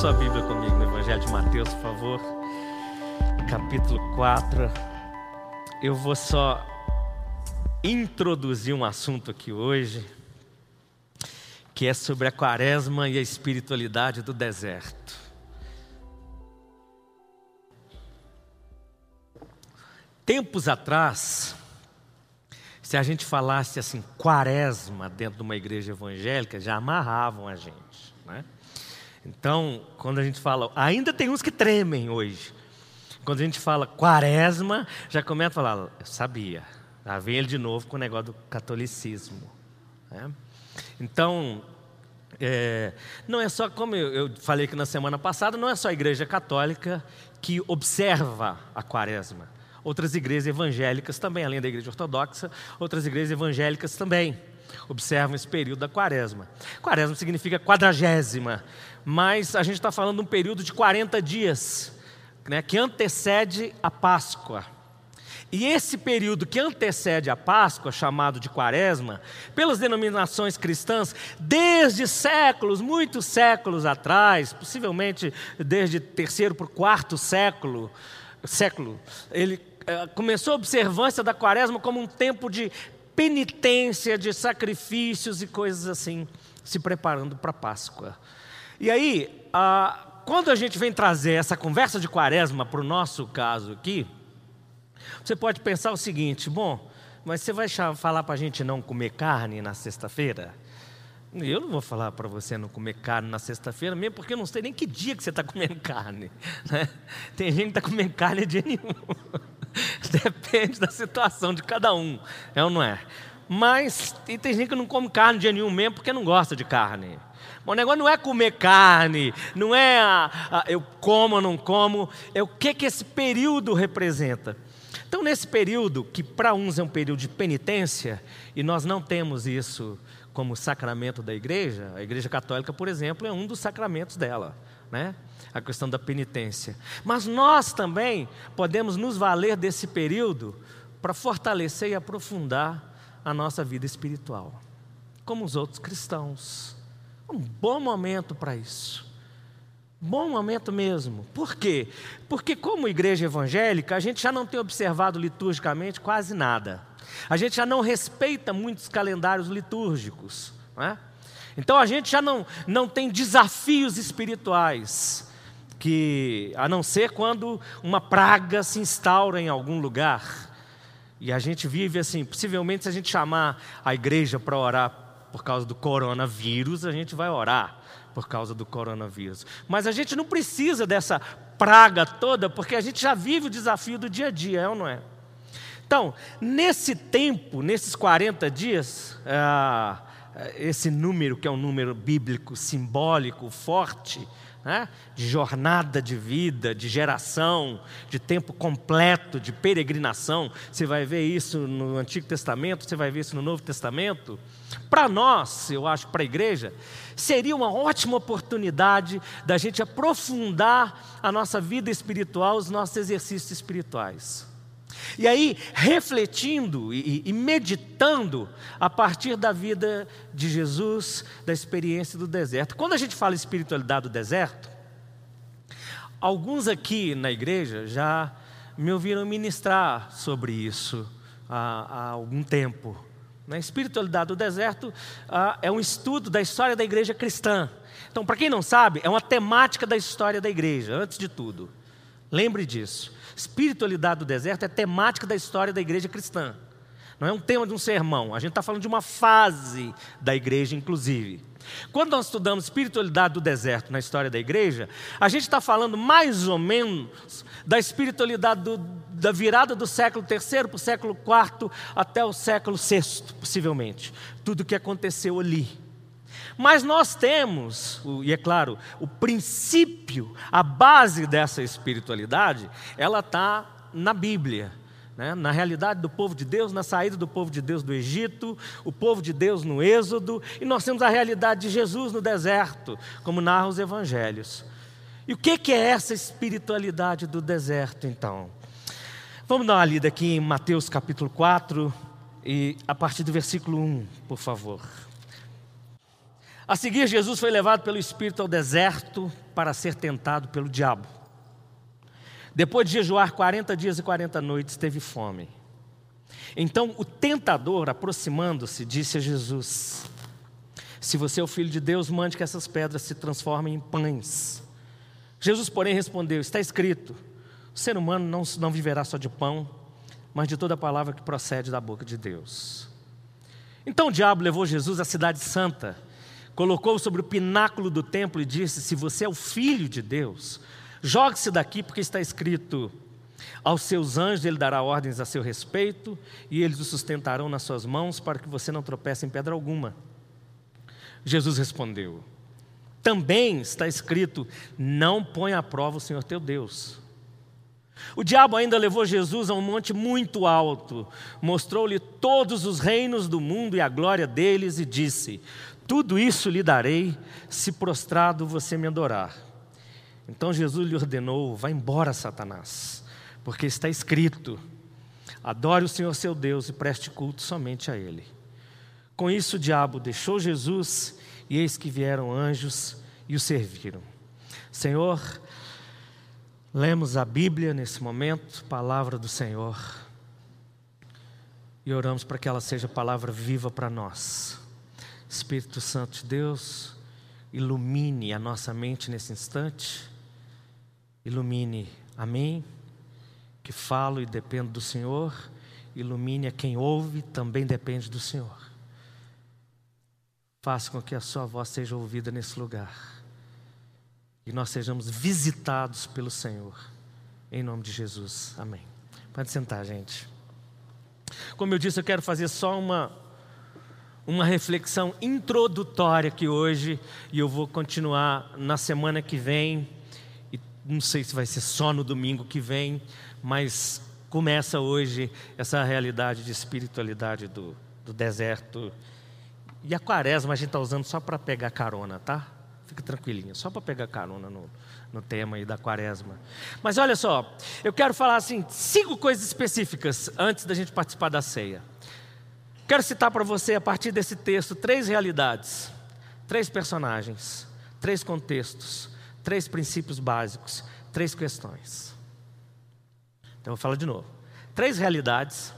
Sua Bíblia comigo no Evangelho de Mateus, por favor. Capítulo 4. Eu vou só introduzir um assunto aqui hoje, que é sobre a quaresma e a espiritualidade do deserto. Tempos atrás, se a gente falasse assim, quaresma dentro de uma igreja evangélica, já amarravam a gente, né? Então, quando a gente fala, ainda tem uns que tremem hoje. Quando a gente fala quaresma, já começa a falar, eu sabia. Já vem ele de novo com o negócio do catolicismo. Né? Então, é, não é só, como eu falei que na semana passada, não é só a igreja católica que observa a quaresma. Outras igrejas evangélicas também, além da igreja ortodoxa, outras igrejas evangélicas também observam esse período da quaresma. Quaresma significa quadragésima, mas a gente está falando de um período de 40 dias, né, que antecede a Páscoa. E esse período que antecede a Páscoa, chamado de Quaresma, pelas denominações cristãs, desde séculos, muitos séculos atrás, possivelmente desde terceiro para o quarto século, século, ele é, começou a observância da Quaresma como um tempo de penitência, de sacrifícios e coisas assim, se preparando para a Páscoa. E aí, a, quando a gente vem trazer essa conversa de quaresma para o nosso caso aqui, você pode pensar o seguinte: bom, mas você vai falar para a gente não comer carne na sexta-feira? Eu não vou falar para você não comer carne na sexta-feira, mesmo porque eu não sei nem que dia que você está comendo carne. Né? Tem gente que está comendo carne dia nenhum. Depende da situação de cada um, é ou não é? Mas e tem gente que não come carne dia nenhum mesmo porque não gosta de carne. O negócio não é comer carne, não é a, a, eu como ou não como, é o que, que esse período representa. Então, nesse período, que para uns é um período de penitência, e nós não temos isso como sacramento da igreja, a igreja católica, por exemplo, é um dos sacramentos dela, né? a questão da penitência. Mas nós também podemos nos valer desse período para fortalecer e aprofundar a nossa vida espiritual, como os outros cristãos. Um bom momento para isso. Bom momento mesmo. Por quê? Porque, como igreja evangélica, a gente já não tem observado liturgicamente quase nada. A gente já não respeita muitos calendários litúrgicos. Não é? Então, a gente já não, não tem desafios espirituais, que, a não ser quando uma praga se instaura em algum lugar. E a gente vive assim, possivelmente, se a gente chamar a igreja para orar por causa do coronavírus, a gente vai orar por causa do coronavírus. Mas a gente não precisa dessa praga toda, porque a gente já vive o desafio do dia a dia, é ou não é? Então, nesse tempo, nesses 40 dias, é, esse número, que é um número bíblico simbólico, forte, né? de jornada de vida, de geração, de tempo completo, de peregrinação. Você vai ver isso no Antigo Testamento, você vai ver isso no Novo Testamento. Para nós, eu acho, para a igreja, seria uma ótima oportunidade da gente aprofundar a nossa vida espiritual, os nossos exercícios espirituais. E aí, refletindo e, e, meditando a partir da vida de Jesus, da experiência do deserto. Quando a gente fala espiritualidade do deserto, alguns aqui na igreja já me ouviram ministrar sobre isso há, há algum tempo. Na espiritualidade do deserto ah, é um estudo da história da igreja cristã. Então, para quem não sabe, é uma temática da história da igreja, antes de tudo. Lembre disso. Espiritualidade do deserto é temática da história da igreja cristã. Não é um tema de um sermão, a gente está falando de uma fase da igreja, inclusive. Quando nós estudamos espiritualidade do deserto na história da igreja, a gente está falando mais ou menos da espiritualidade do, da virada do século III para o século IV até o século VI, possivelmente. Tudo o que aconteceu ali. Mas nós temos, e é claro, o princípio, a base dessa espiritualidade, ela está na Bíblia. Né? Na realidade do povo de Deus, na saída do povo de Deus do Egito, o povo de Deus no Êxodo, e nós temos a realidade de Jesus no deserto, como narram os evangelhos. E o que é essa espiritualidade do deserto, então? Vamos dar uma lida aqui em Mateus capítulo 4, e a partir do versículo 1, por favor. A seguir, Jesus foi levado pelo Espírito ao deserto para ser tentado pelo diabo. Depois de jejuar 40 dias e 40 noites, teve fome. Então o tentador, aproximando-se, disse a Jesus: Se você é o filho de Deus, mande que essas pedras se transformem em pães. Jesus, porém, respondeu: Está escrito: O ser humano não, não viverá só de pão, mas de toda palavra que procede da boca de Deus. Então o diabo levou Jesus à cidade santa, colocou-o sobre o pináculo do templo e disse: Se você é o filho de Deus, jogue-se daqui, porque está escrito: Aos seus anjos ele dará ordens a seu respeito, e eles o sustentarão nas suas mãos, para que você não tropece em pedra alguma. Jesus respondeu: Também está escrito: Não põe à prova o Senhor teu Deus. O diabo ainda levou Jesus a um monte muito alto, mostrou-lhe todos os reinos do mundo e a glória deles, e disse: Tudo isso lhe darei, se prostrado você me adorar. Então Jesus lhe ordenou: Vá embora, Satanás, porque está escrito: Adore o Senhor seu Deus e preste culto somente a Ele. Com isso, o diabo deixou Jesus, e eis que vieram anjos e o serviram. Senhor, lemos a Bíblia nesse momento, palavra do Senhor, e oramos para que ela seja palavra viva para nós. Espírito Santo de Deus, ilumine a nossa mente nesse instante, ilumine a mim, que falo e dependo do Senhor, ilumine a quem ouve, também depende do Senhor. Faça com que a sua voz seja ouvida nesse lugar. E nós sejamos visitados pelo Senhor. Em nome de Jesus. Amém. Pode sentar, gente. Como eu disse, eu quero fazer só uma, uma reflexão introdutória aqui hoje. E eu vou continuar na semana que vem. Não sei se vai ser só no domingo que vem, mas começa hoje essa realidade de espiritualidade do, do deserto e a quaresma a gente está usando só para pegar carona, tá? Fica tranquilinha, só para pegar carona no, no tema aí da quaresma. Mas olha só, eu quero falar assim, cinco coisas específicas antes da gente participar da ceia. Quero citar para você, a partir desse texto, três realidades, três personagens, três contextos, três princípios básicos, três questões. Então eu falar de novo. Três realidades,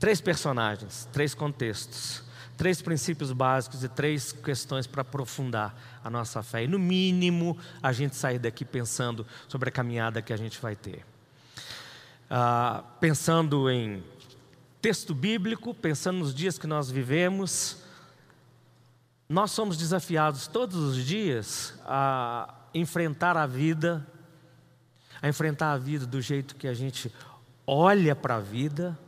três personagens, três contextos, três princípios básicos e três questões para aprofundar a nossa fé. E, no mínimo, a gente sair daqui pensando sobre a caminhada que a gente vai ter. Ah, pensando em texto bíblico, pensando nos dias que nós vivemos, nós somos desafiados todos os dias a enfrentar a vida, a enfrentar a vida do jeito que a gente olha para a vida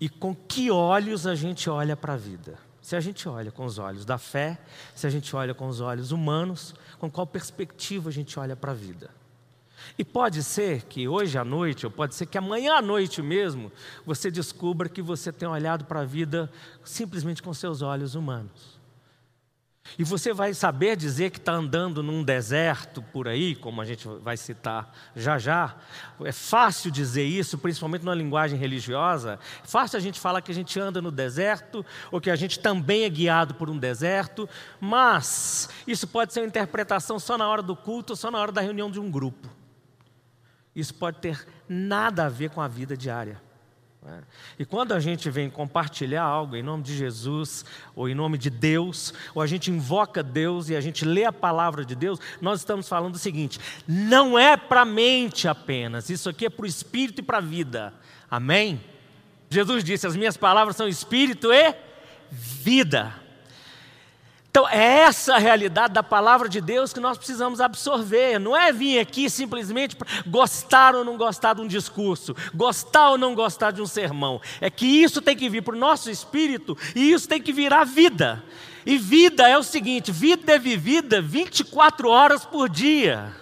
e com que olhos a gente olha para a vida. Se a gente olha com os olhos da fé, se a gente olha com os olhos humanos, com qual perspectiva a gente olha para a vida. E pode ser que hoje à noite, ou pode ser que amanhã à noite mesmo, você descubra que você tem olhado para a vida simplesmente com seus olhos humanos. E você vai saber dizer que está andando num deserto por aí, como a gente vai citar já já. É fácil dizer isso, principalmente numa linguagem religiosa. É fácil a gente falar que a gente anda no deserto, ou que a gente também é guiado por um deserto, mas isso pode ser uma interpretação só na hora do culto, só na hora da reunião de um grupo. Isso pode ter nada a ver com a vida diária. Né? E quando a gente vem compartilhar algo em nome de Jesus, ou em nome de Deus, ou a gente invoca Deus e a gente lê a palavra de Deus, nós estamos falando o seguinte: não é para a mente apenas, isso aqui é para o espírito e para a vida. Amém? Jesus disse: As minhas palavras são espírito e vida. Então, é essa a realidade da palavra de Deus que nós precisamos absorver. Não é vir aqui simplesmente gostar ou não gostar de um discurso, gostar ou não gostar de um sermão. É que isso tem que vir para o nosso espírito e isso tem que virar vida. E vida é o seguinte: vida é vivida 24 horas por dia.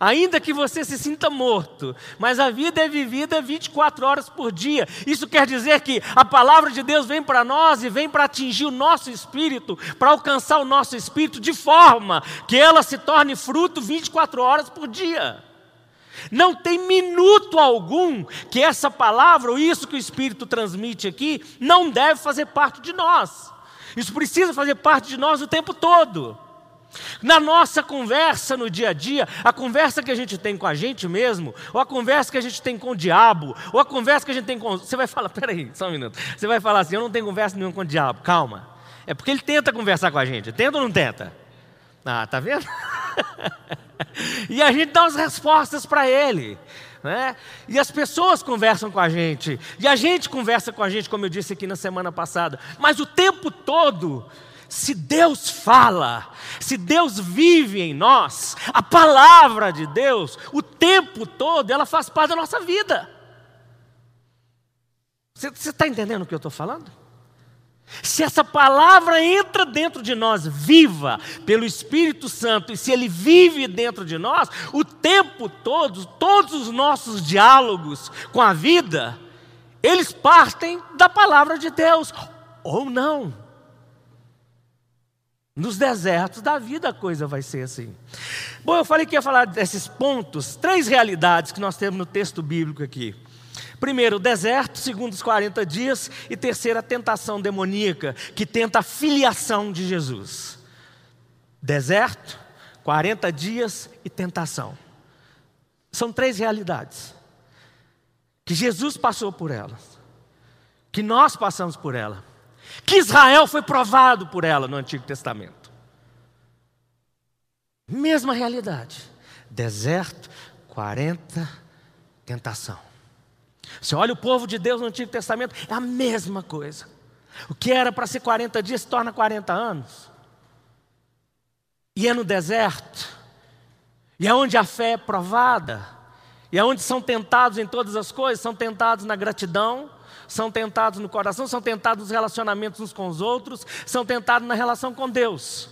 Ainda que você se sinta morto, mas a vida é vivida 24 horas por dia. Isso quer dizer que a palavra de Deus vem para nós e vem para atingir o nosso espírito, para alcançar o nosso espírito de forma que ela se torne fruto 24 horas por dia. Não tem minuto algum que essa palavra, ou isso que o Espírito transmite aqui, não deve fazer parte de nós. Isso precisa fazer parte de nós o tempo todo. Na nossa conversa no dia a dia, a conversa que a gente tem com a gente mesmo, ou a conversa que a gente tem com o diabo, ou a conversa que a gente tem com. Você vai falar, peraí, só um minuto. Você vai falar assim: eu não tenho conversa nenhuma com o diabo, calma. É porque ele tenta conversar com a gente, tenta ou não tenta? Ah, tá vendo? e a gente dá as respostas para ele. Né? E as pessoas conversam com a gente, e a gente conversa com a gente, como eu disse aqui na semana passada, mas o tempo todo se Deus fala, se Deus vive em nós, a palavra de Deus, o tempo todo, ela faz parte da nossa vida. Você está entendendo o que eu estou falando? Se essa palavra entra dentro de nós, viva pelo Espírito Santo, e se ele vive dentro de nós, o tempo todo, todos os nossos diálogos com a vida, eles partem da palavra de Deus, ou não. Nos desertos da vida a coisa vai ser assim. Bom, eu falei que ia falar desses pontos, três realidades que nós temos no texto bíblico aqui. Primeiro, o deserto, segundo os 40 dias, e terceiro, a tentação demoníaca, que tenta a filiação de Jesus. Deserto, 40 dias e tentação. São três realidades. Que Jesus passou por elas. Que nós passamos por elas que Israel foi provado por ela no Antigo Testamento. Mesma realidade. Deserto, 40, tentação. Você olha o povo de Deus no Antigo Testamento, é a mesma coisa. O que era para ser 40 dias se torna 40 anos. E é no deserto, e é onde a fé é provada, e é onde são tentados em todas as coisas, são tentados na gratidão, são tentados no coração, são tentados nos relacionamentos uns com os outros, são tentados na relação com Deus.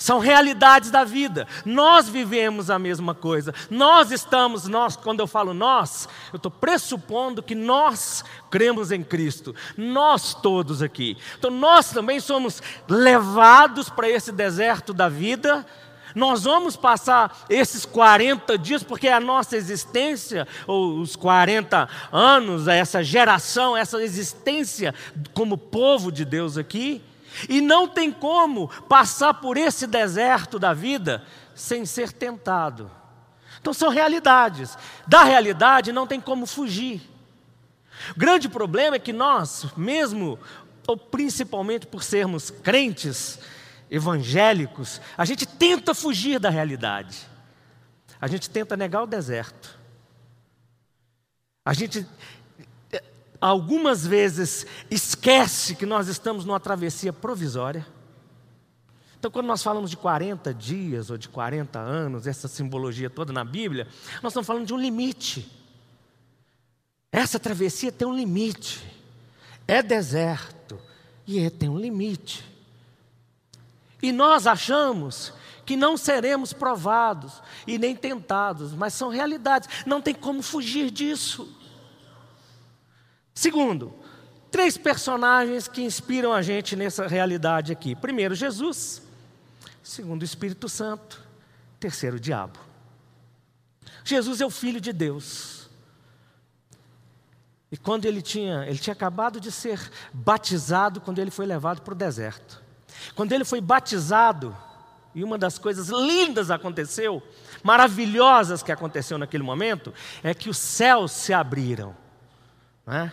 São realidades da vida. Nós vivemos a mesma coisa. Nós estamos, nós, quando eu falo nós, eu estou pressupondo que nós cremos em Cristo. Nós todos aqui. Então nós também somos levados para esse deserto da vida nós vamos passar esses 40 dias, porque a nossa existência, ou os 40 anos, essa geração, essa existência como povo de Deus aqui, e não tem como passar por esse deserto da vida sem ser tentado. Então são realidades. Da realidade não tem como fugir. O grande problema é que nós, mesmo ou principalmente por sermos crentes, evangélicos, a gente tenta fugir da realidade. A gente tenta negar o deserto. A gente algumas vezes esquece que nós estamos numa travessia provisória. Então, quando nós falamos de 40 dias ou de 40 anos, essa simbologia toda na Bíblia, nós estamos falando de um limite. Essa travessia tem um limite. É deserto e tem um limite. E nós achamos que não seremos provados e nem tentados, mas são realidades, não tem como fugir disso. Segundo, três personagens que inspiram a gente nessa realidade aqui: primeiro, Jesus, segundo, o Espírito Santo, terceiro, o diabo. Jesus é o Filho de Deus. E quando ele tinha, ele tinha acabado de ser batizado quando ele foi levado para o deserto. Quando ele foi batizado, e uma das coisas lindas aconteceu, maravilhosas que aconteceu naquele momento, é que os céus se abriram. É?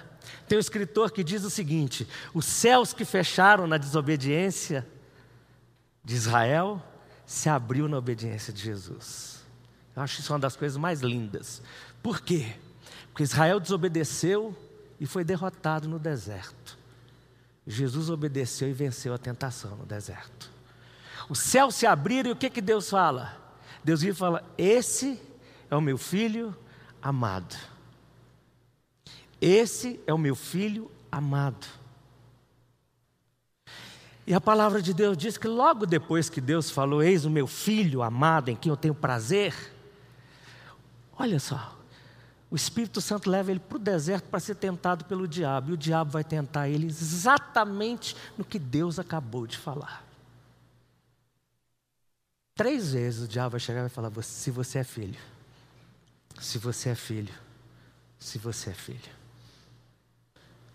Tem um escritor que diz o seguinte: os céus que fecharam na desobediência de Israel se abriu na obediência de Jesus. Eu acho isso uma das coisas mais lindas. Por quê? Porque Israel desobedeceu e foi derrotado no deserto. Jesus obedeceu e venceu a tentação no deserto. Os céus se abriram e o que, que Deus fala? Deus vira e fala: Esse é o meu filho amado. Esse é o meu filho amado. E a palavra de Deus diz que logo depois que Deus falou: Eis o meu filho amado em quem eu tenho prazer. Olha só, o Espírito Santo leva ele para o deserto para ser tentado pelo diabo, e o diabo vai tentar ele exatamente no que Deus acabou de falar. Três vezes o diabo vai chegar e vai falar: se você é filho, se você é filho, se você é filho.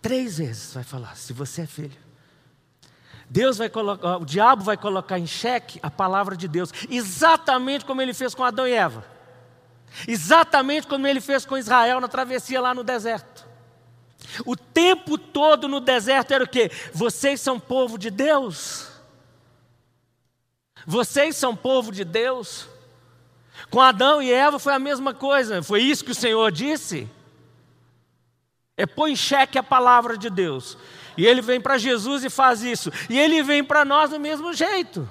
Três vezes vai falar: se você é filho. Deus vai colocar, o diabo vai colocar em xeque a palavra de Deus, exatamente como ele fez com Adão e Eva. Exatamente como ele fez com Israel na travessia lá no deserto. O tempo todo no deserto era o quê? Vocês são povo de Deus. Vocês são povo de Deus. Com Adão e Eva foi a mesma coisa. Foi isso que o Senhor disse. É pôr em xeque a palavra de Deus. E ele vem para Jesus e faz isso. E ele vem para nós do mesmo jeito.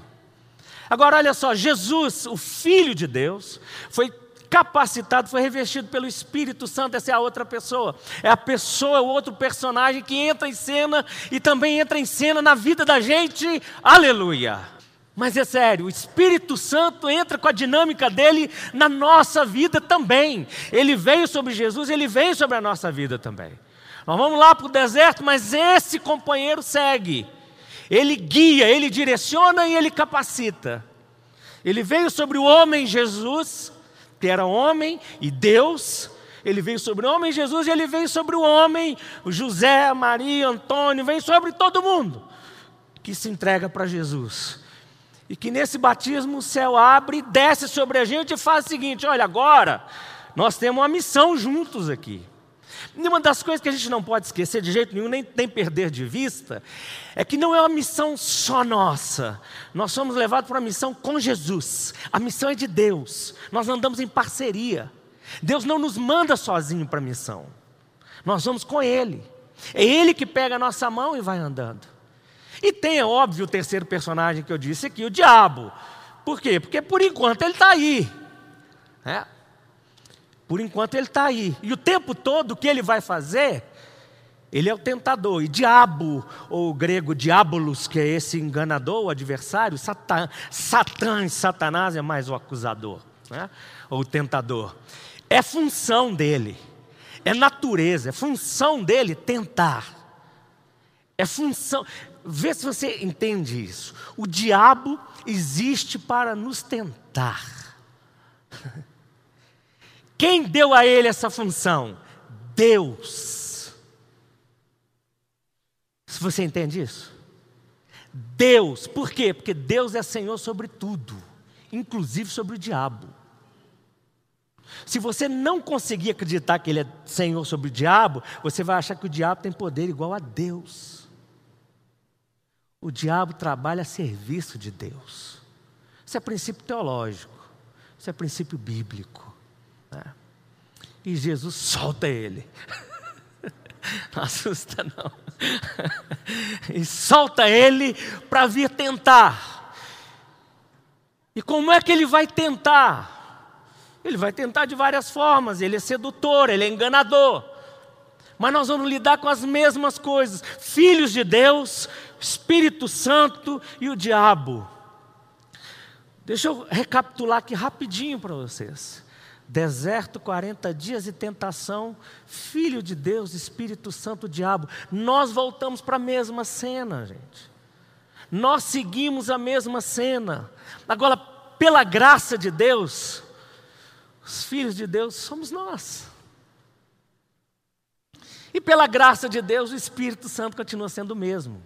Agora, olha só: Jesus, o Filho de Deus, foi capacitado, foi revestido pelo Espírito Santo. Essa é a outra pessoa. É a pessoa, o outro personagem que entra em cena e também entra em cena na vida da gente. Aleluia! Mas é sério, o Espírito Santo entra com a dinâmica dele na nossa vida também. Ele veio sobre Jesus, ele veio sobre a nossa vida também. Nós vamos lá para o deserto, mas esse companheiro segue. Ele guia, ele direciona e ele capacita. Ele veio sobre o homem Jesus, que era homem e Deus. Ele veio sobre o homem Jesus ele veio sobre o homem, José, Maria, Antônio, vem sobre todo mundo que se entrega para Jesus. E que nesse batismo o céu abre, desce sobre a gente e faz o seguinte: olha, agora nós temos uma missão juntos aqui. E uma das coisas que a gente não pode esquecer de jeito nenhum, nem, nem perder de vista, é que não é uma missão só nossa. Nós somos levados para uma missão com Jesus. A missão é de Deus. Nós andamos em parceria. Deus não nos manda sozinho para a missão. Nós vamos com Ele. É Ele que pega a nossa mão e vai andando. E tem, é óbvio, o terceiro personagem que eu disse aqui, o diabo. Por quê? Porque por enquanto ele está aí. É. Por enquanto ele está aí. E o tempo todo o que ele vai fazer? Ele é o tentador. E diabo, ou grego diabolos, que é esse enganador, o adversário, Satã, Satã Satanás é mais o acusador, né? ou o tentador. É função dele, é natureza, é função dele tentar. É função. Vê se você entende isso. O diabo existe para nos tentar. Quem deu a ele essa função? Deus. Você entende isso? Deus. Por quê? Porque Deus é Senhor sobre tudo, inclusive sobre o diabo. Se você não conseguir acreditar que Ele é Senhor sobre o diabo, você vai achar que o diabo tem poder igual a Deus. O diabo trabalha a serviço de Deus. Isso é princípio teológico, isso é princípio bíblico. E Jesus solta ele. Não assusta, não. E solta ele para vir tentar. E como é que ele vai tentar? Ele vai tentar de várias formas. Ele é sedutor, ele é enganador. Mas nós vamos lidar com as mesmas coisas. Filhos de Deus, Espírito Santo e o diabo. Deixa eu recapitular aqui rapidinho para vocês. Deserto, 40 dias e tentação, Filho de Deus, Espírito Santo, diabo. Nós voltamos para a mesma cena, gente. Nós seguimos a mesma cena. Agora, pela graça de Deus, os filhos de Deus somos nós. E pela graça de Deus, o Espírito Santo continua sendo o mesmo.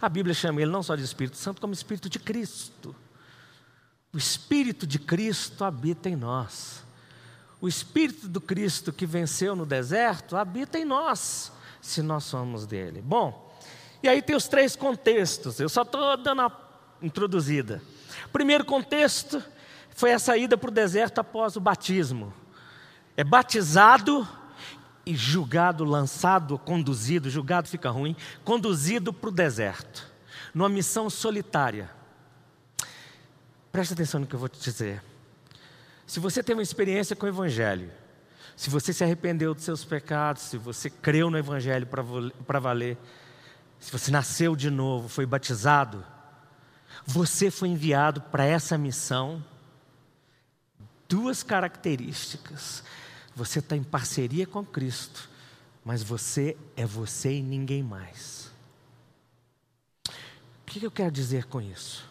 A Bíblia chama ele não só de Espírito Santo, como Espírito de Cristo. O Espírito de Cristo habita em nós. O Espírito do Cristo que venceu no deserto habita em nós, se nós somos dele. Bom, e aí tem os três contextos, eu só estou dando a introduzida. Primeiro contexto foi a saída para o deserto após o batismo. É batizado e julgado, lançado, conduzido, julgado fica ruim, conduzido para o deserto, numa missão solitária. Preste atenção no que eu vou te dizer. Se você tem uma experiência com o Evangelho, se você se arrependeu dos seus pecados, se você creu no Evangelho para valer, se você nasceu de novo, foi batizado, você foi enviado para essa missão. Duas características. Você está em parceria com Cristo, mas você é você e ninguém mais. O que eu quero dizer com isso?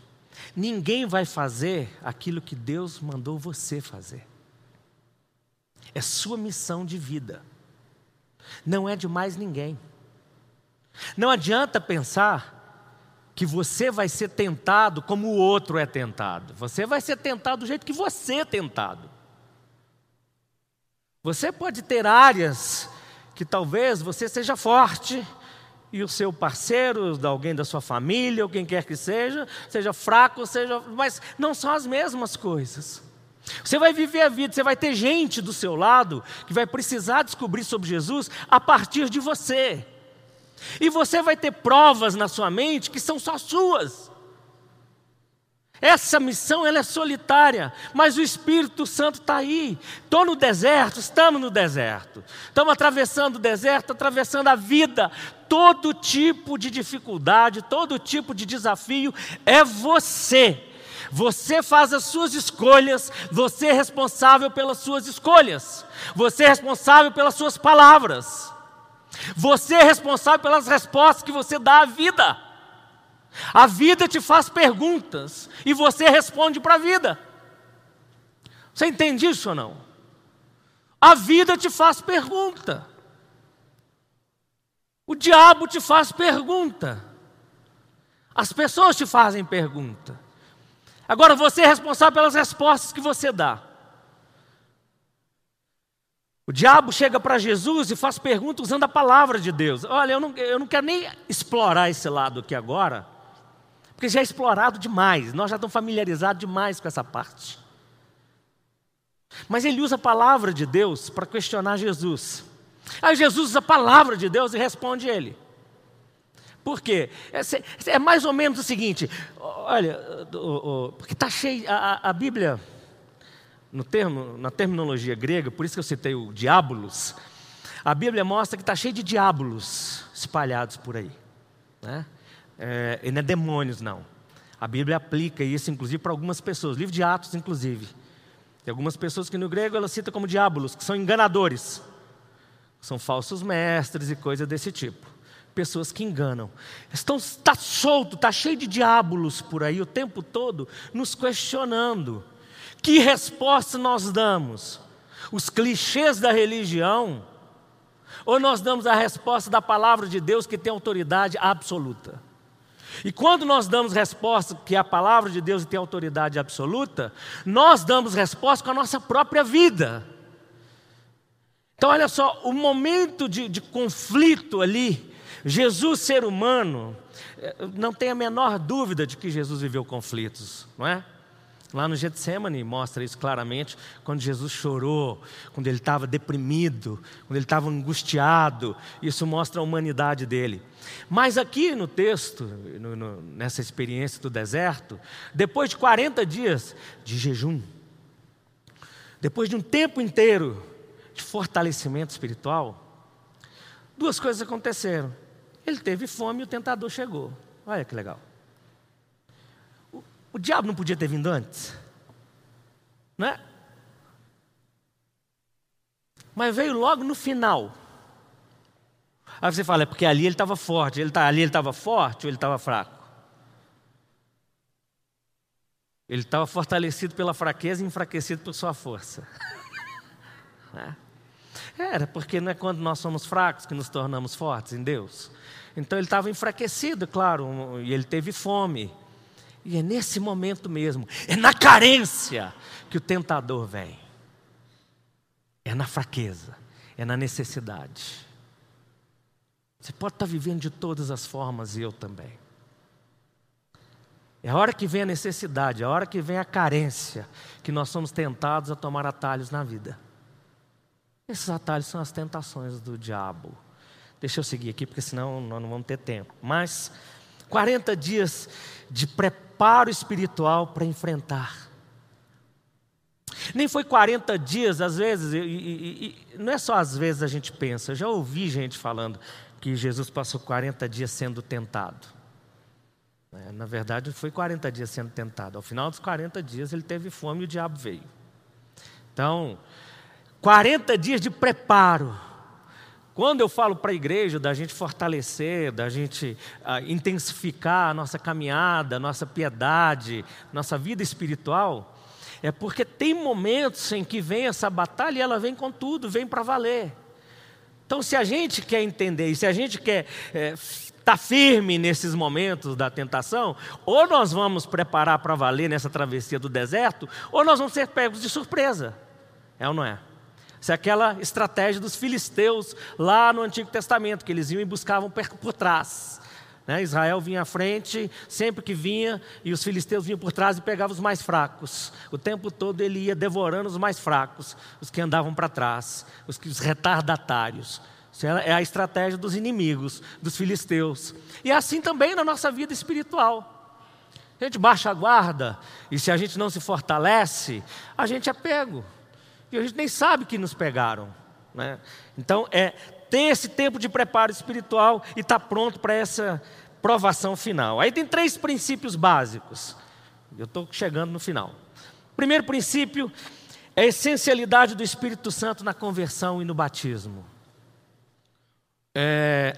Ninguém vai fazer aquilo que Deus mandou você fazer. É sua missão de vida. Não é de mais ninguém. Não adianta pensar que você vai ser tentado como o outro é tentado. Você vai ser tentado do jeito que você é tentado. Você pode ter áreas que talvez você seja forte e o seu parceiro, alguém da sua família, ou quem quer que seja, seja fraco, seja, mas não são as mesmas coisas. Você vai viver a vida, você vai ter gente do seu lado que vai precisar descobrir sobre Jesus a partir de você. E você vai ter provas na sua mente que são só suas. Essa missão ela é solitária, mas o Espírito Santo está aí. Estou no deserto, estamos no deserto. Estamos atravessando o deserto, atravessando a vida. Todo tipo de dificuldade, todo tipo de desafio é você. Você faz as suas escolhas, você é responsável pelas suas escolhas, você é responsável pelas suas palavras, você é responsável pelas respostas que você dá à vida. A vida te faz perguntas e você responde para a vida. Você entende isso ou não? A vida te faz pergunta. O diabo te faz pergunta. As pessoas te fazem pergunta. Agora você é responsável pelas respostas que você dá. O diabo chega para Jesus e faz perguntas usando a palavra de Deus. Olha, eu não, eu não quero nem explorar esse lado aqui agora, porque já é explorado demais, nós já estamos familiarizados demais com essa parte. Mas ele usa a palavra de Deus para questionar Jesus. Aí Jesus usa a palavra de Deus e responde ele. Por quê? É, é mais ou menos o seguinte: olha, porque está cheio, a, a Bíblia, no termo, na terminologia grega, por isso que eu citei o diabolos, a Bíblia mostra que está cheio de diabolos espalhados por aí. Né? é, e não é demônios, não. A Bíblia aplica isso, inclusive, para algumas pessoas. Livro de Atos, inclusive. Tem algumas pessoas que no grego ela cita como diabolos, que são enganadores. São falsos mestres e coisas desse tipo. Pessoas que enganam. Estão, está solto, está cheio de diabolos por aí o tempo todo, nos questionando. Que resposta nós damos? Os clichês da religião? Ou nós damos a resposta da palavra de Deus que tem autoridade absoluta? E quando nós damos resposta que é a palavra de Deus tem autoridade absoluta, nós damos resposta com a nossa própria vida. Então, olha só, o momento de, de conflito ali, Jesus, ser humano, eh, não tem a menor dúvida de que Jesus viveu conflitos, não é? Lá no Getsemane mostra isso claramente, quando Jesus chorou, quando ele estava deprimido, quando ele estava angustiado, isso mostra a humanidade dele. Mas aqui no texto, no, no, nessa experiência do deserto, depois de 40 dias de jejum, depois de um tempo inteiro de fortalecimento espiritual, duas coisas aconteceram. Ele teve fome e o tentador chegou. Olha que legal. O diabo não podia ter vindo antes? Né? Mas veio logo no final. Aí você fala, é porque ali ele estava forte. Ele tá, ali ele estava forte ou ele estava fraco? Ele estava fortalecido pela fraqueza e enfraquecido por sua força. é. Era, porque não é quando nós somos fracos que nos tornamos fortes em Deus. Então ele estava enfraquecido, claro, e ele teve fome. E é nesse momento mesmo, é na carência que o tentador vem. É na fraqueza, é na necessidade. Você pode estar vivendo de todas as formas e eu também. É a hora que vem a necessidade, é a hora que vem a carência, que nós somos tentados a tomar atalhos na vida. Esses atalhos são as tentações do diabo. Deixa eu seguir aqui, porque senão nós não vamos ter tempo. Mas 40 dias de preparo espiritual para enfrentar. Nem foi 40 dias, às vezes, e, e, e, não é só às vezes a gente pensa, eu já ouvi gente falando que Jesus passou 40 dias sendo tentado. É, na verdade, foi 40 dias sendo tentado. Ao final dos 40 dias, ele teve fome e o diabo veio. Então, 40 dias de preparo quando eu falo para a igreja da gente fortalecer, da gente uh, intensificar a nossa caminhada, nossa piedade, nossa vida espiritual, é porque tem momentos em que vem essa batalha e ela vem com tudo, vem para valer. Então, se a gente quer entender, e se a gente quer é, estar tá firme nesses momentos da tentação, ou nós vamos preparar para valer nessa travessia do deserto, ou nós vamos ser pegos de surpresa. É ou não é? Isso é aquela estratégia dos filisteus lá no Antigo Testamento, que eles iam e buscavam por trás. Né? Israel vinha à frente, sempre que vinha, e os filisteus vinham por trás e pegavam os mais fracos. O tempo todo ele ia devorando os mais fracos, os que andavam para trás, os, os retardatários. Isso é a estratégia dos inimigos, dos filisteus. E é assim também na nossa vida espiritual. A gente baixa a guarda, e se a gente não se fortalece, a gente é pego. E a gente nem sabe que nos pegaram. Né? Então, é ter esse tempo de preparo espiritual e estar tá pronto para essa provação final. Aí tem três princípios básicos. Eu estou chegando no final. Primeiro princípio é a essencialidade do Espírito Santo na conversão e no batismo. É...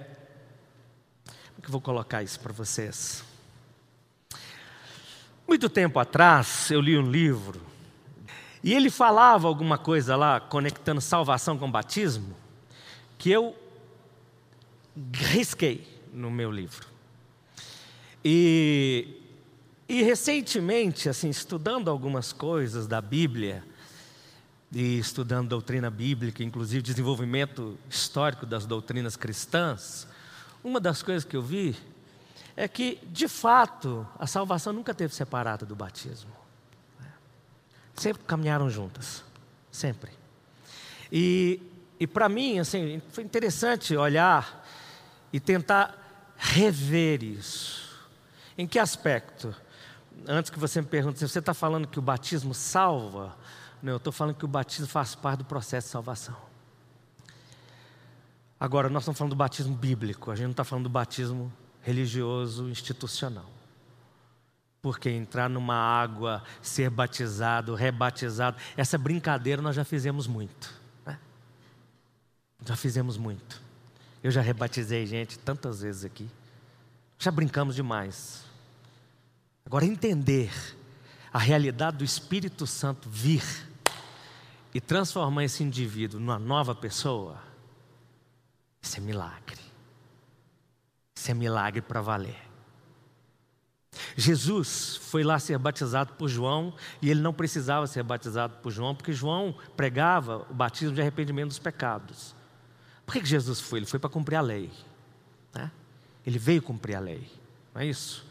Como é que eu vou colocar isso para vocês? Muito tempo atrás, eu li um livro e ele falava alguma coisa lá, conectando salvação com batismo que eu risquei no meu livro. E, e recentemente, assim, estudando algumas coisas da Bíblia, e estudando doutrina bíblica, inclusive desenvolvimento histórico das doutrinas cristãs, uma das coisas que eu vi é que, de fato, a salvação nunca teve separada do batismo. Sempre caminharam juntas, sempre. E e para mim, assim, foi interessante olhar e tentar rever isso. Em que aspecto? Antes que você me pergunte, você está falando que o batismo salva? Não, eu estou falando que o batismo faz parte do processo de salvação. Agora, nós estamos falando do batismo bíblico, a gente não está falando do batismo religioso, institucional. Porque entrar numa água, ser batizado, rebatizado, essa brincadeira nós já fizemos muito. Já fizemos muito. Eu já rebatizei gente tantas vezes aqui. Já brincamos demais. Agora, entender a realidade do Espírito Santo vir e transformar esse indivíduo numa nova pessoa, isso é milagre. Isso é milagre para valer. Jesus foi lá ser batizado por João e ele não precisava ser batizado por João, porque João pregava o batismo de arrependimento dos pecados. Por que Jesus foi? Ele foi para cumprir a lei. Né? Ele veio cumprir a lei. Não é isso?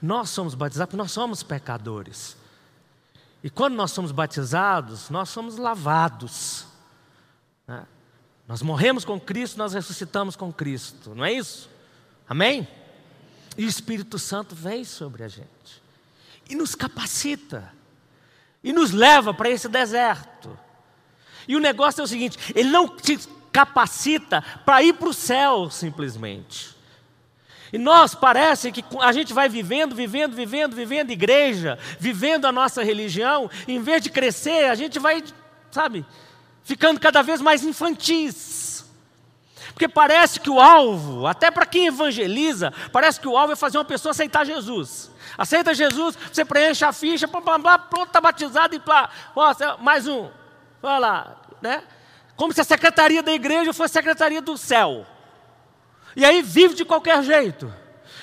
Nós somos batizados porque nós somos pecadores. E quando nós somos batizados, nós somos lavados. Né? Nós morremos com Cristo, nós ressuscitamos com Cristo. Não é isso? Amém? E o Espírito Santo vem sobre a gente. E nos capacita. E nos leva para esse deserto. E o negócio é o seguinte: ele não te capacita para ir para o céu, simplesmente. E nós parece que a gente vai vivendo, vivendo, vivendo, vivendo igreja, vivendo a nossa religião, em vez de crescer, a gente vai, sabe, ficando cada vez mais infantis. Porque parece que o alvo, até para quem evangeliza, parece que o alvo é fazer uma pessoa aceitar Jesus. Aceita Jesus, você preenche a ficha, blá, blá, blá, pronto, está batizado e plá, mais um, olha lá, né? como se a secretaria da igreja fosse a secretaria do céu. E aí vive de qualquer jeito.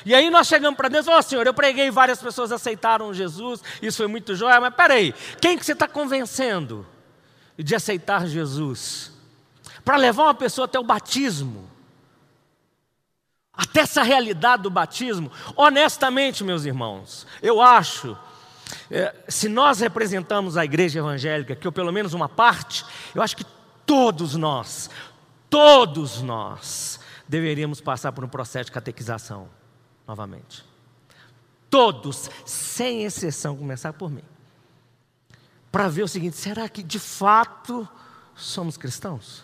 E aí nós chegamos para Deus falamos, oh, Senhor, eu preguei, várias pessoas aceitaram Jesus, isso foi muito jóia, mas peraí, quem que você está convencendo de aceitar Jesus? Para levar uma pessoa até o batismo. Até essa realidade do batismo, honestamente, meus irmãos, eu acho é, se nós representamos a igreja evangélica, que ou pelo menos uma parte, eu acho que todos nós, todos nós, deveríamos passar por um processo de catequização novamente. Todos, sem exceção, começar por mim. Para ver o seguinte: será que de fato somos cristãos?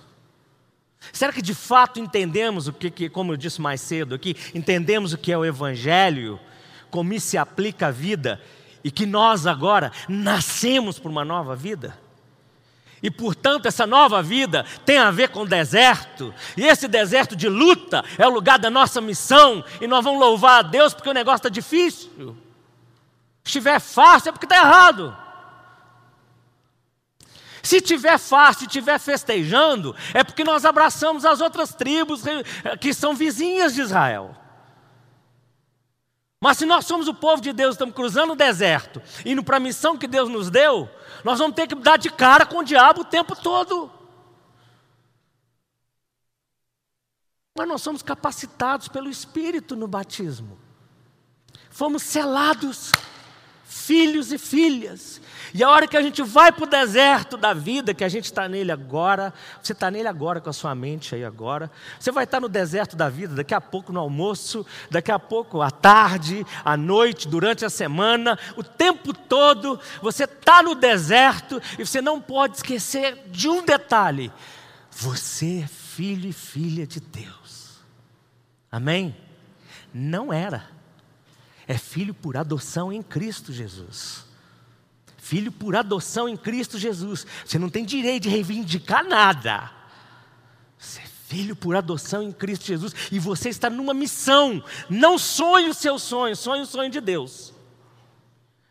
Será que de fato entendemos o que, como eu disse mais cedo aqui, entendemos o que é o Evangelho, como isso se aplica à vida e que nós agora nascemos por uma nova vida? E portanto, essa nova vida tem a ver com o deserto, e esse deserto de luta é o lugar da nossa missão, e nós vamos louvar a Deus porque o negócio está difícil. Se estiver fácil é porque está errado. Se tiver fácil, tiver festejando, é porque nós abraçamos as outras tribos que são vizinhas de Israel. Mas se nós somos o povo de Deus, estamos cruzando o deserto, indo para a missão que Deus nos deu, nós vamos ter que dar de cara com o diabo o tempo todo. Mas nós somos capacitados pelo Espírito no batismo. Fomos selados, filhos e filhas. E a hora que a gente vai para o deserto da vida, que a gente está nele agora, você está nele agora com a sua mente aí agora, você vai estar no deserto da vida daqui a pouco no almoço, daqui a pouco à tarde, à noite, durante a semana, o tempo todo, você está no deserto e você não pode esquecer de um detalhe: você é filho e filha de Deus. Amém? Não era. É filho por adoção em Cristo Jesus. Filho por adoção em Cristo Jesus. Você não tem direito de reivindicar nada. Você é filho por adoção em Cristo Jesus. E você está numa missão. Não sonhe o seu sonho, sonhe o sonho de Deus.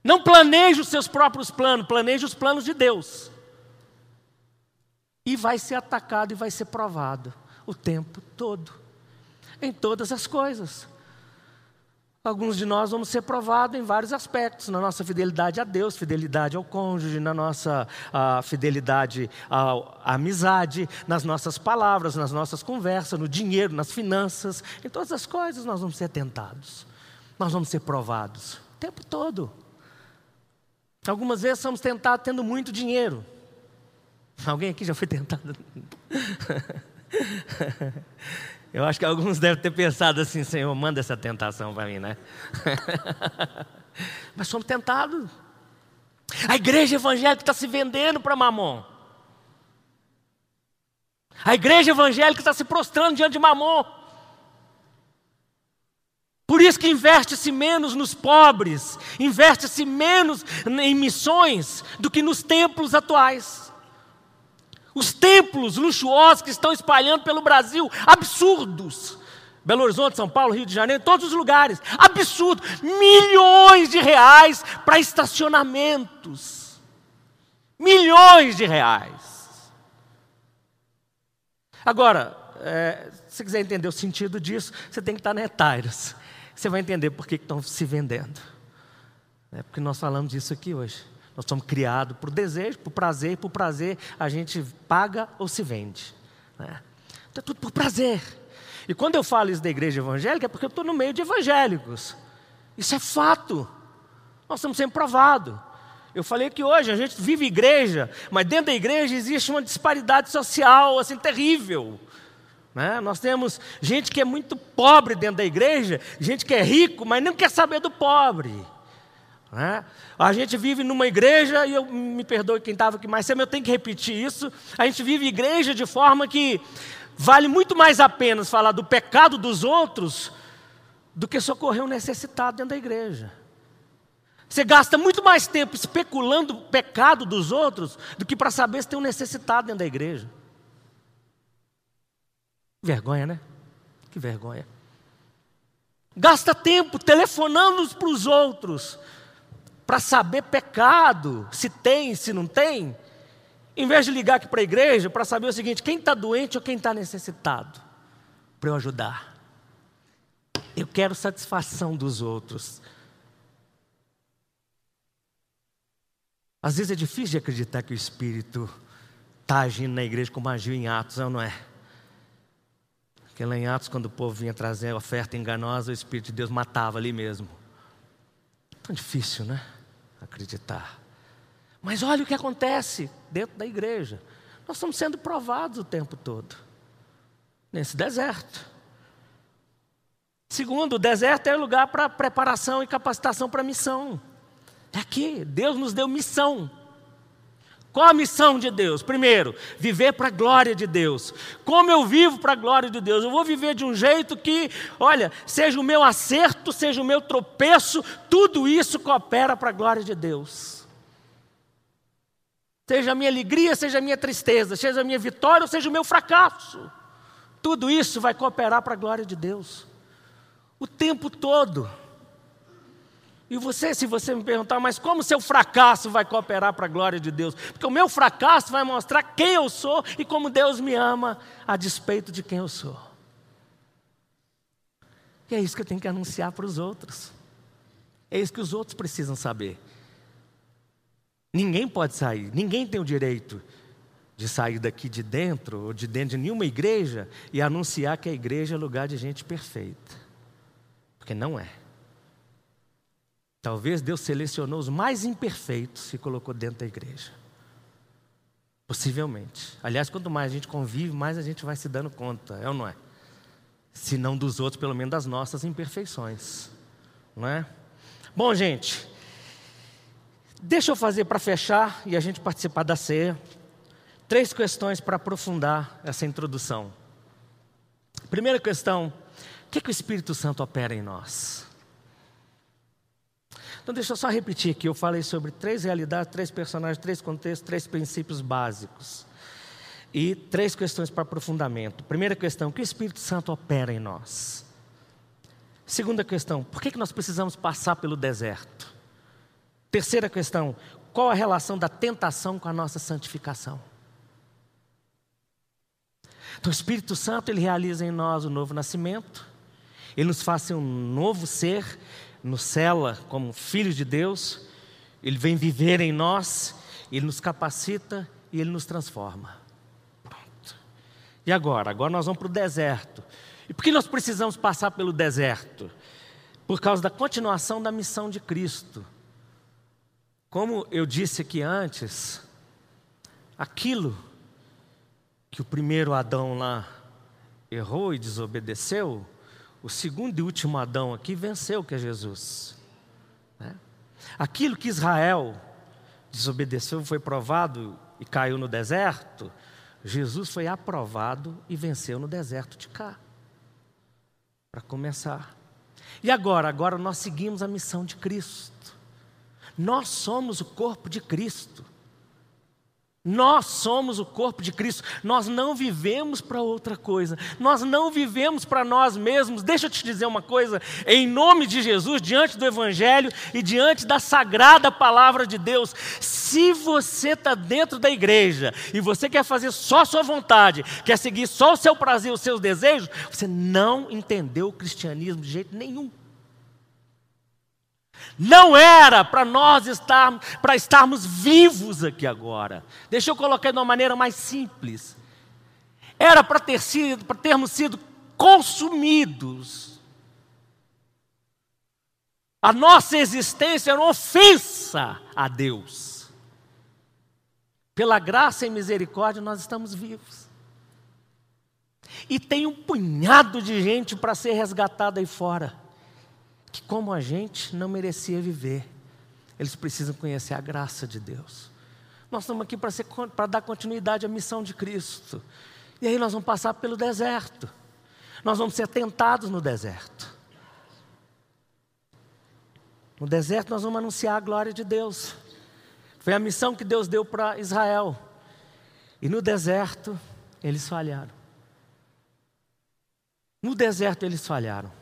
Não planeje os seus próprios planos, planeje os planos de Deus. E vai ser atacado e vai ser provado o tempo todo, em todas as coisas. Alguns de nós vamos ser provados em vários aspectos, na nossa fidelidade a Deus, fidelidade ao cônjuge, na nossa fidelidade à, à amizade, nas nossas palavras, nas nossas conversas, no dinheiro, nas finanças, em todas as coisas nós vamos ser tentados, nós vamos ser provados o tempo todo. Algumas vezes somos tentados tendo muito dinheiro. Alguém aqui já foi tentado? Eu acho que alguns devem ter pensado assim, Senhor, manda essa tentação para mim, né? Mas somos tentados. A igreja evangélica está se vendendo para mamon. A igreja evangélica está se prostrando diante de mamon. Por isso que investe-se menos nos pobres, investe-se menos em missões do que nos templos atuais. Os templos luxuosos que estão espalhando pelo Brasil, absurdos. Belo Horizonte, São Paulo, Rio de Janeiro, todos os lugares. Absurdo. Milhões de reais para estacionamentos. Milhões de reais. Agora, é, se quiser entender o sentido disso, você tem que estar na Etairos. Você vai entender por que estão se vendendo. É porque nós falamos disso aqui hoje. Nós somos criados por desejo, por prazer, por prazer a gente paga ou se vende. Né? Então é tudo por prazer. E quando eu falo isso da igreja evangélica, é porque eu estou no meio de evangélicos. Isso é fato. Nós estamos sendo provados. Eu falei que hoje a gente vive igreja, mas dentro da igreja existe uma disparidade social assim terrível. Né? Nós temos gente que é muito pobre dentro da igreja, gente que é rico, mas não quer saber do pobre. Né? A gente vive numa igreja, e eu me perdoe quem estava aqui mais cedo, eu tenho que repetir isso. A gente vive igreja de forma que vale muito mais a pena falar do pecado dos outros do que socorrer um necessitado dentro da igreja. Você gasta muito mais tempo especulando o pecado dos outros do que para saber se tem um necessitado dentro da igreja. Vergonha, né? Que vergonha. Gasta tempo telefonando para os outros para saber pecado, se tem, se não tem, em vez de ligar aqui para a igreja para saber o seguinte: quem está doente ou quem está necessitado, para eu ajudar. Eu quero satisfação dos outros. Às vezes é difícil de acreditar que o Espírito está agindo na igreja como agiu em Atos, não é? Porque lá em Atos, quando o povo vinha trazer oferta enganosa, o Espírito de Deus matava ali mesmo. Tão difícil, né? Acreditar. Mas olha o que acontece dentro da igreja. Nós estamos sendo provados o tempo todo, nesse deserto. Segundo, o deserto é lugar para preparação e capacitação para missão. É aqui, Deus nos deu missão. Qual a missão de Deus? Primeiro, viver para a glória de Deus. Como eu vivo para a glória de Deus? Eu vou viver de um jeito que, olha, seja o meu acerto, seja o meu tropeço, tudo isso coopera para a glória de Deus. Seja a minha alegria, seja a minha tristeza, seja a minha vitória ou seja o meu fracasso. Tudo isso vai cooperar para a glória de Deus. O tempo todo. E você, se você me perguntar, mas como seu fracasso vai cooperar para a glória de Deus? Porque o meu fracasso vai mostrar quem eu sou e como Deus me ama a despeito de quem eu sou. E é isso que eu tenho que anunciar para os outros. É isso que os outros precisam saber. Ninguém pode sair, ninguém tem o direito de sair daqui de dentro ou de dentro de nenhuma igreja e anunciar que a igreja é lugar de gente perfeita. Porque não é. Talvez Deus selecionou os mais imperfeitos e colocou dentro da igreja. Possivelmente. Aliás, quanto mais a gente convive, mais a gente vai se dando conta, é ou não é? Se não dos outros, pelo menos das nossas imperfeições. Não é? Bom, gente, deixa eu fazer para fechar e a gente participar da ceia. Três questões para aprofundar essa introdução. Primeira questão: o que, que o Espírito Santo opera em nós? Então, deixa eu só repetir aqui. Eu falei sobre três realidades, três personagens, três contextos, três princípios básicos. E três questões para aprofundamento. Primeira questão: que o Espírito Santo opera em nós? Segunda questão: por que, que nós precisamos passar pelo deserto? Terceira questão: qual a relação da tentação com a nossa santificação? Então, o Espírito Santo ele realiza em nós o novo nascimento, ele nos faz um novo ser, nos cela como filhos de Deus, Ele vem viver em nós, Ele nos capacita e Ele nos transforma. Pronto. E agora? Agora nós vamos para o deserto. E por que nós precisamos passar pelo deserto? Por causa da continuação da missão de Cristo. Como eu disse aqui antes, aquilo que o primeiro Adão lá errou e desobedeceu, o segundo e último Adão aqui venceu, que é Jesus. Né? Aquilo que Israel desobedeceu, foi provado e caiu no deserto, Jesus foi aprovado e venceu no deserto de cá. Para começar. E agora? Agora nós seguimos a missão de Cristo. Nós somos o corpo de Cristo. Nós somos o corpo de Cristo, nós não vivemos para outra coisa, nós não vivemos para nós mesmos. Deixa eu te dizer uma coisa, em nome de Jesus, diante do Evangelho e diante da sagrada palavra de Deus, se você está dentro da igreja e você quer fazer só a sua vontade, quer seguir só o seu prazer, os seus desejos, você não entendeu o cristianismo de jeito nenhum. Não era para nós estarmos, para estarmos vivos aqui agora. Deixa eu colocar de uma maneira mais simples. Era para ter sido, para termos sido consumidos. A nossa existência era ofensa a Deus. Pela graça e misericórdia nós estamos vivos. E tem um punhado de gente para ser resgatada aí fora que, como a gente, não merecia viver. Eles precisam conhecer a graça de Deus. Nós estamos aqui para, para dar continuidade à missão de Cristo. E aí nós vamos passar pelo deserto. Nós vamos ser tentados no deserto. No deserto nós vamos anunciar a glória de Deus. Foi a missão que Deus deu para Israel. E no deserto eles falharam. No deserto eles falharam.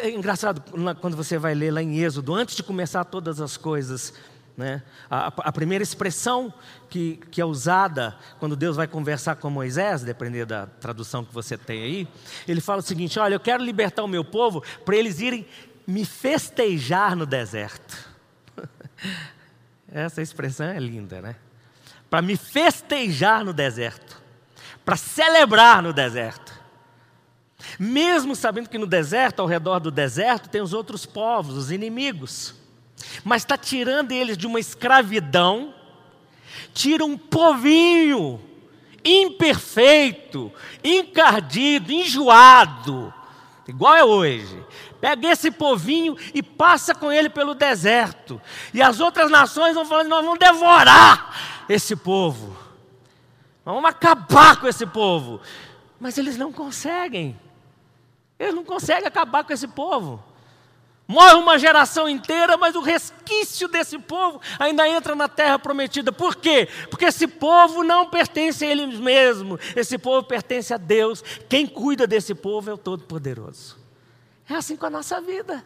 É engraçado quando você vai ler lá em Êxodo, antes de começar todas as coisas, né? A, a, primeira expressão que, que é usada quando Deus vai conversar com Moisés, dependendo da tradução que você tem aí, ele fala o seguinte: Olha, eu quero libertar o meu povo para eles irem me festejar no deserto. Essa expressão é linda, né? Para me festejar no deserto, para celebrar no deserto. Mesmo sabendo que no deserto, ao redor do deserto, tem os outros povos, os inimigos. Mas está tirando eles de uma escravidão, tira um povinho imperfeito, encardido, enjoado, igual é hoje. Pega esse povinho e passa com ele pelo deserto. E as outras nações vão falando: nós vamos devorar esse povo. Nós vamos acabar com esse povo. Mas eles não conseguem. Eles não conseguem acabar com esse povo. Morre uma geração inteira, mas o resquício desse povo ainda entra na terra prometida. Por quê? Porque esse povo não pertence a eles mesmos. Esse povo pertence a Deus. Quem cuida desse povo é o Todo-Poderoso. É assim com a nossa vida.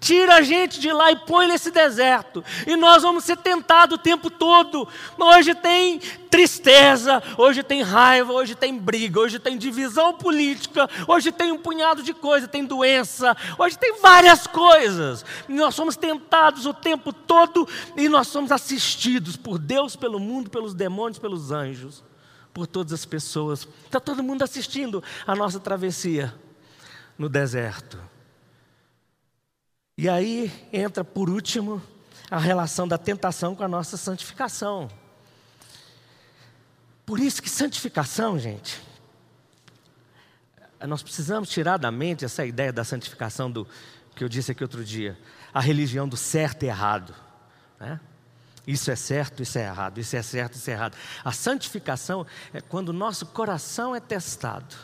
Tira a gente de lá e põe nesse deserto. E nós vamos ser tentados o tempo todo. Hoje tem tristeza, hoje tem raiva, hoje tem briga, hoje tem divisão política, hoje tem um punhado de coisa, tem doença, hoje tem várias coisas. E nós somos tentados o tempo todo e nós somos assistidos por Deus, pelo mundo, pelos demônios, pelos anjos, por todas as pessoas. Está todo mundo assistindo a nossa travessia no deserto. E aí entra, por último, a relação da tentação com a nossa santificação. Por isso que santificação, gente, nós precisamos tirar da mente essa ideia da santificação do que eu disse aqui outro dia, a religião do certo e errado. Né? Isso é certo, isso é errado, isso é certo, isso é errado. A santificação é quando o nosso coração é testado,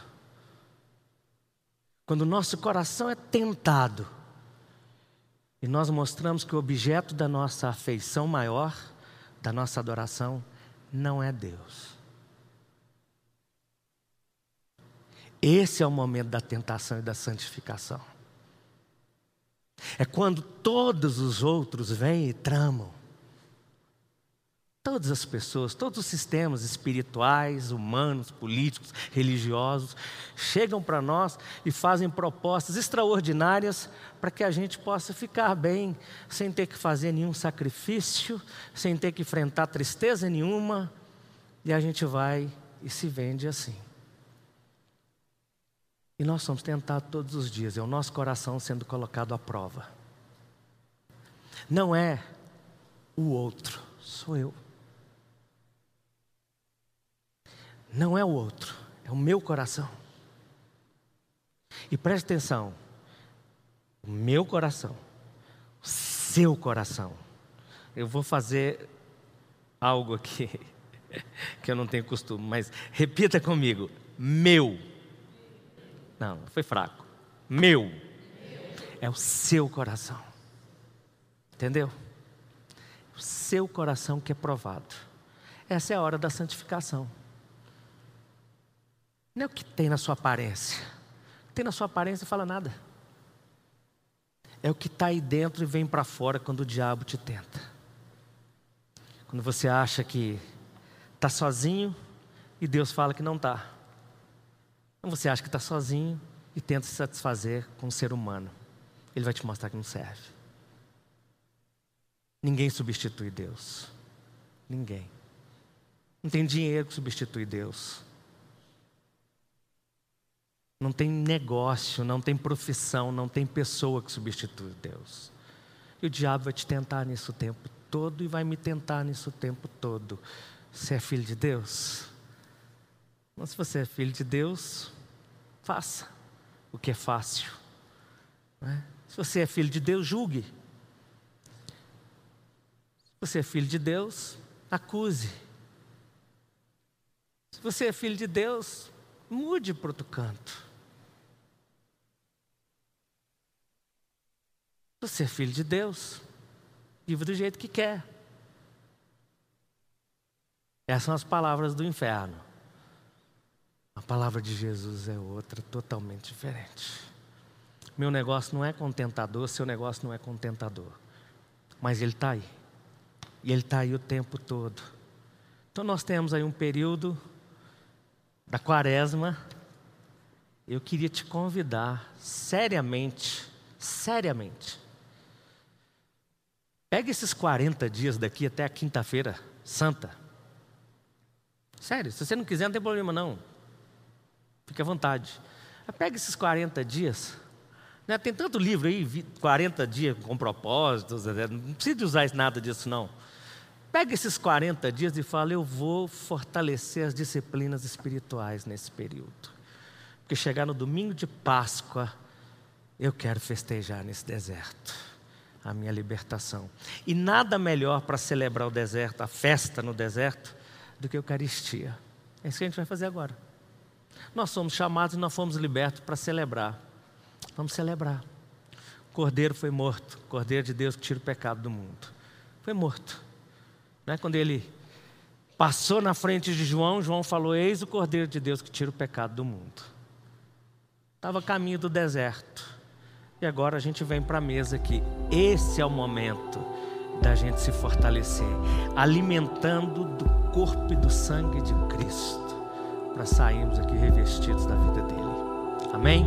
quando o nosso coração é tentado e nós mostramos que o objeto da nossa afeição maior, da nossa adoração, não é Deus. Esse é o momento da tentação e da santificação. É quando todos os outros vêm e tramam. Todas as pessoas, todos os sistemas espirituais, humanos, políticos, religiosos, chegam para nós e fazem propostas extraordinárias para que a gente possa ficar bem, sem ter que fazer nenhum sacrifício, sem ter que enfrentar tristeza nenhuma, e a gente vai e se vende assim. E nós somos tentados todos os dias, é o nosso coração sendo colocado à prova. Não é o outro, sou eu. Não é o outro, é o meu coração. E preste atenção: o meu coração, o seu coração. Eu vou fazer algo aqui que eu não tenho costume, mas repita comigo: meu. Não, foi fraco. Meu. É o seu coração. Entendeu? O seu coração que é provado. Essa é a hora da santificação. Não é o que tem na sua aparência. O que tem na sua aparência fala nada. É o que está aí dentro e vem para fora quando o diabo te tenta. Quando você acha que está sozinho e Deus fala que não está. Quando você acha que está sozinho e tenta se satisfazer com o ser humano. Ele vai te mostrar que não serve. Ninguém substitui Deus. Ninguém. Não tem dinheiro que substitui Deus. Não tem negócio, não tem profissão, não tem pessoa que substitui Deus. E o diabo vai te tentar nisso o tempo todo e vai me tentar nisso o tempo todo. Você é filho de Deus? Mas se você é filho de Deus, faça o que é fácil. É? Se você é filho de Deus, julgue. Se você é filho de Deus, acuse. Se você é filho de Deus, mude para outro canto. Você é filho de Deus. Viva do jeito que quer. Essas são as palavras do inferno. A palavra de Jesus é outra, totalmente diferente. Meu negócio não é contentador, seu negócio não é contentador. Mas ele está aí. E ele está aí o tempo todo. Então nós temos aí um período da quaresma. Eu queria te convidar seriamente, seriamente, Pega esses 40 dias daqui até a quinta-feira santa. Sério, se você não quiser, não tem problema não. Fique à vontade. Pega esses 40 dias. Né? Tem tanto livro aí, 40 dias com propósitos, né? não precisa usar nada disso não. Pega esses 40 dias e fala: Eu vou fortalecer as disciplinas espirituais nesse período. Porque chegar no domingo de Páscoa, eu quero festejar nesse deserto a minha libertação. E nada melhor para celebrar o deserto, a festa no deserto, do que a Eucaristia. É isso que a gente vai fazer agora. Nós somos chamados e nós fomos libertos para celebrar. Vamos celebrar. O Cordeiro foi morto, o Cordeiro de Deus que tira o pecado do mundo. Foi morto. Né? Quando ele passou na frente de João, João falou: Eis o Cordeiro de Deus que tira o pecado do mundo. Estava caminho do deserto E agora a gente vem para a mesa aqui. Esse é o momento da gente se fortalecer, alimentando do corpo e do sangue de Cristo, para sairmos aqui revestidos da vida dele. Amém?